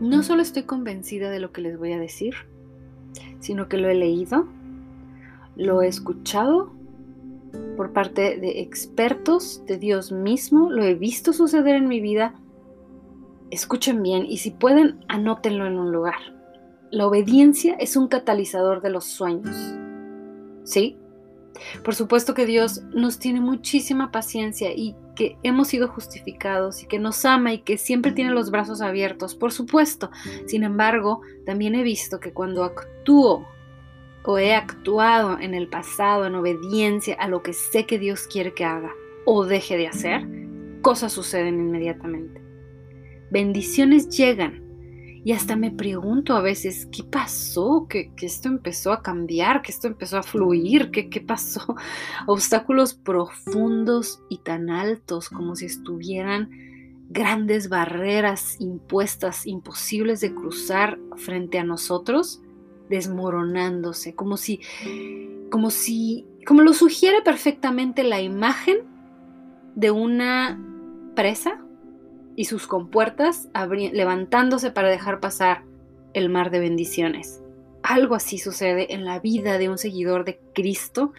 no solo estoy convencida de lo que les voy a decir, sino que lo he leído, lo he escuchado por parte de expertos, de Dios mismo, lo he visto suceder en mi vida. Escuchen bien y si pueden, anótenlo en un lugar. La obediencia es un catalizador de los sueños. ¿Sí? Por supuesto que Dios nos tiene muchísima paciencia y que hemos sido justificados y que nos ama y que siempre tiene los brazos abiertos, por supuesto. Sin embargo, también he visto que cuando actúo o he actuado en el pasado en obediencia a lo que sé que Dios quiere que haga o deje de hacer, cosas suceden inmediatamente. Bendiciones llegan y hasta me pregunto a veces, ¿qué pasó? ¿Que, esto empezó a cambiar? ¿Que esto empezó a fluir? ¿Qué, ¿Qué pasó? Obstáculos profundos y tan altos como si estuvieran grandes barreras impuestas, imposibles de cruzar frente a nosotros, desmoronándose, como si, como si, como lo sugiere perfectamente la imagen de una presa y sus compuertas levantándose para dejar pasar el mar de bendiciones. Algo así sucede en la vida de un seguidor de Cristo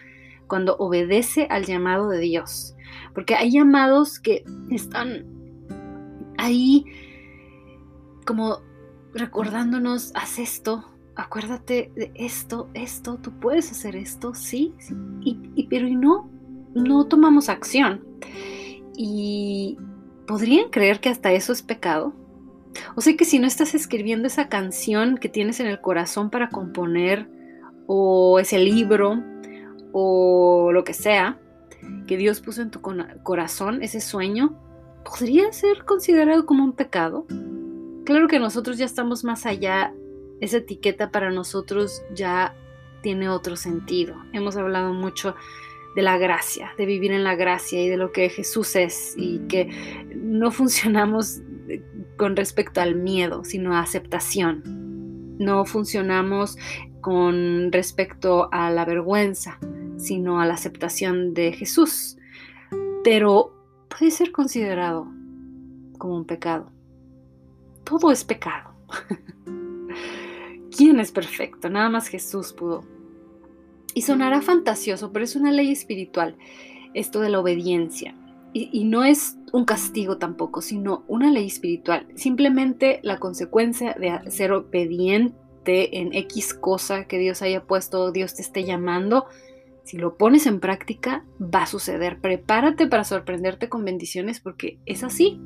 cuando obedece al llamado de Dios. Porque hay llamados que están ahí como recordándonos, haz esto, acuérdate de esto, esto, tú puedes hacer esto, sí, Y, pero y no, no tomamos acción. Y ¿podrían creer que hasta eso es pecado? O sea que si no estás escribiendo esa canción que tienes en el corazón para componer, o ese libro, o lo que sea, que Dios puso en tu corazón, ese sueño, ¿podría ser considerado como un pecado? Claro que nosotros ya estamos más allá, esa etiqueta para nosotros ya tiene otro sentido. Hemos hablado mucho de la gracia, de vivir en la gracia y de lo que Jesús es y que no funcionamos con respecto al miedo, sino a aceptación. No funcionamos con respecto a la vergüenza, sino a la aceptación de Jesús. Pero puede ser considerado como un pecado. Todo es pecado. ¿Quién es perfecto? Nada más Jesús pudo y sonará fantasioso, pero es una ley espiritual, esto de la obediencia. Y, no es un castigo tampoco, sino una ley espiritual. Simplemente la consecuencia de ser obediente en X cosa que Dios haya puesto, Dios te esté llamando, si lo pones en práctica, va a suceder. Prepárate para sorprenderte con bendiciones porque es así.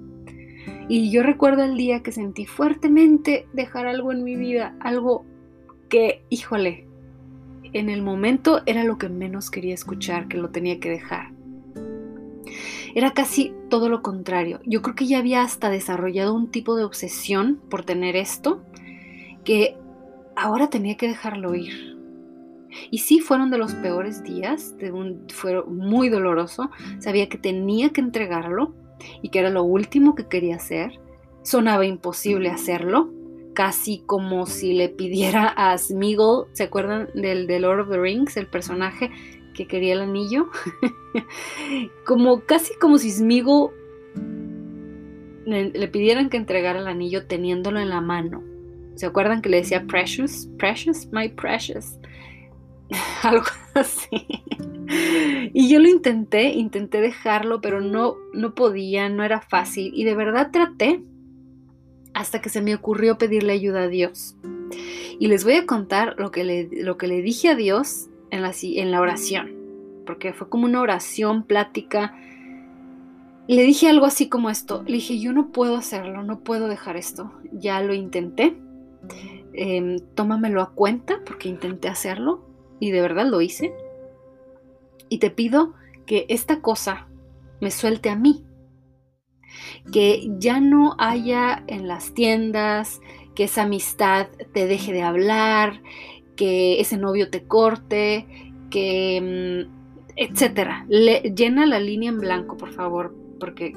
Y yo recuerdo el día que sentí fuertemente dejar algo en mi vida, algo que, híjole, en el momento era lo que menos quería escuchar, que lo tenía que dejar. Era casi todo lo contrario. Yo creo que ya había hasta desarrollado un tipo de obsesión por tener esto, que ahora tenía que dejarlo ir. Y sí fueron de los peores días, fue muy doloroso. Sabía que tenía que entregarlo y que era lo último que quería hacer. Sonaba imposible hacerlo, casi como si le pidiera a Smeagol, ¿se acuerdan del de Lord of the Rings, el personaje que quería el anillo? como casi como si Smeagol le, pidieran que entregara el anillo teniéndolo en la mano. ¿Se acuerdan que le decía precious, precious, my precious? Algo así. Y yo lo intenté, intenté dejarlo, pero no, no podía, no era fácil. Y de verdad traté, hasta que se me ocurrió pedirle ayuda a Dios. Y les voy a contar lo que le, lo que le dije a Dios en la, oración, porque fue como una oración, plática. Le dije algo así como esto, le dije, yo no puedo hacerlo, no puedo dejar esto, ya lo intenté, em, tómamelo a cuenta porque intenté hacerlo y de verdad lo hice. Y te pido que esta cosa me suelte a mí, que ya no haya en las tiendas, que esa amistad te deje de hablar, que ese novio te corte, que mm, etcétera. llena la línea en blanco, por favor, porque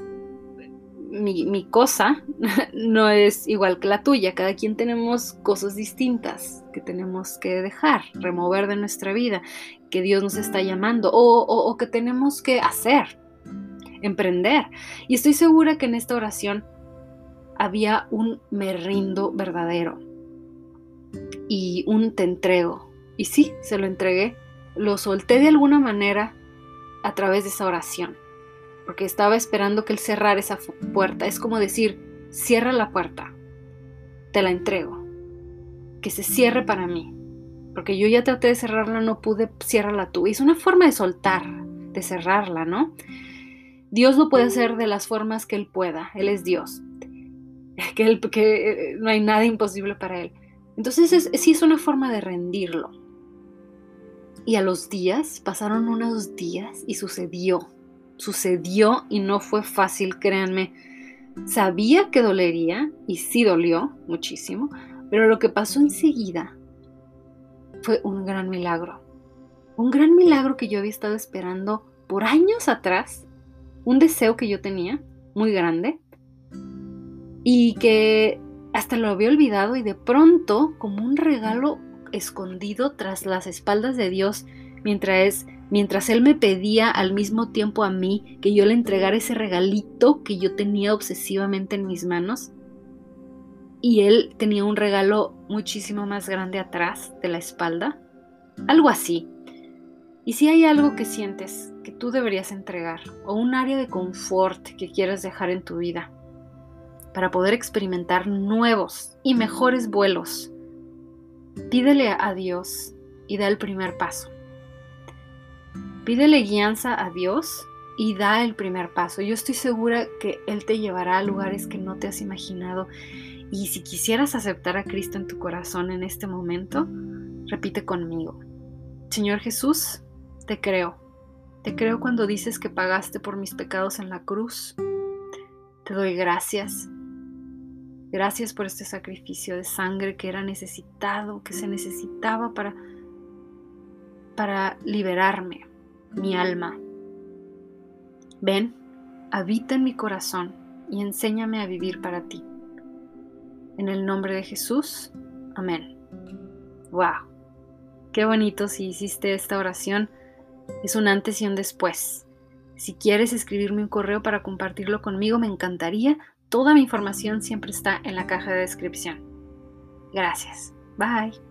mi, mi, cosa no es igual que la tuya. Cada quien tenemos cosas distintas que tenemos que dejar, remover de nuestra vida, que Dios nos está llamando o, o que tenemos que hacer emprender. Y estoy segura que en esta oración había un me rindo verdadero y un te entrego. Y sí, se lo entregué. Lo solté de alguna manera a través de esa oración, porque estaba esperando que él cerrara esa puerta. Es como decir, cierra la puerta, te la entrego, que se cierre para mí, porque yo ya traté de cerrarla, no pude, ciérrala tú. Y es una forma de soltar, de cerrarla, ¿no? Dios lo puede hacer de las formas que Él pueda, Él es Dios, que, que eh, no hay nada imposible para Él. Entonces sí es una forma de rendirlo. Y a los días, pasaron unos días y sucedió, sucedió y no fue fácil, créanme. Sabía que dolería y sí dolió muchísimo, pero lo que pasó enseguida fue un gran milagro. Un gran milagro que yo había estado esperando por años atrás, un deseo que yo tenía muy grande y que hasta lo había olvidado y de pronto, como un regalo escondido tras las espaldas de Dios, mientras, mientras Él me pedía al mismo tiempo a mí que yo le entregara ese regalito que yo tenía obsesivamente en mis manos, y Él tenía un regalo muchísimo más grande atrás de la espalda, algo así. Y si hay algo que sientes que tú deberías entregar, o un área de confort que quieras dejar en tu vida, para poder experimentar nuevos y mejores vuelos, pídele a Dios y da el primer paso. Pídele guianza a Dios y da el primer paso. Yo estoy segura que Él te llevará a lugares que no te has imaginado. Y si quisieras aceptar a Cristo en tu corazón en este momento, repite conmigo. Señor Jesús, te creo. Te creo cuando dices que pagaste por mis pecados en la cruz. Te doy gracias Gracias por este sacrificio de sangre que era necesitado, que se necesitaba para, para liberarme, mi alma. Ven, habita en mi corazón y enséñame a vivir para ti. En el nombre de Jesús, amén. ¡Wow! Qué bonito si hiciste esta oración. Es un antes y un después. Si quieres escribirme un correo para compartirlo conmigo, me encantaría. Toda mi información siempre está en la caja de descripción. Gracias. Bye.